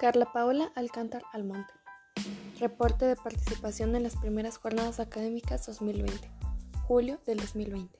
Carla Paola Alcántar Almonte. Reporte de participación en las primeras jornadas académicas 2020. Julio del 2020.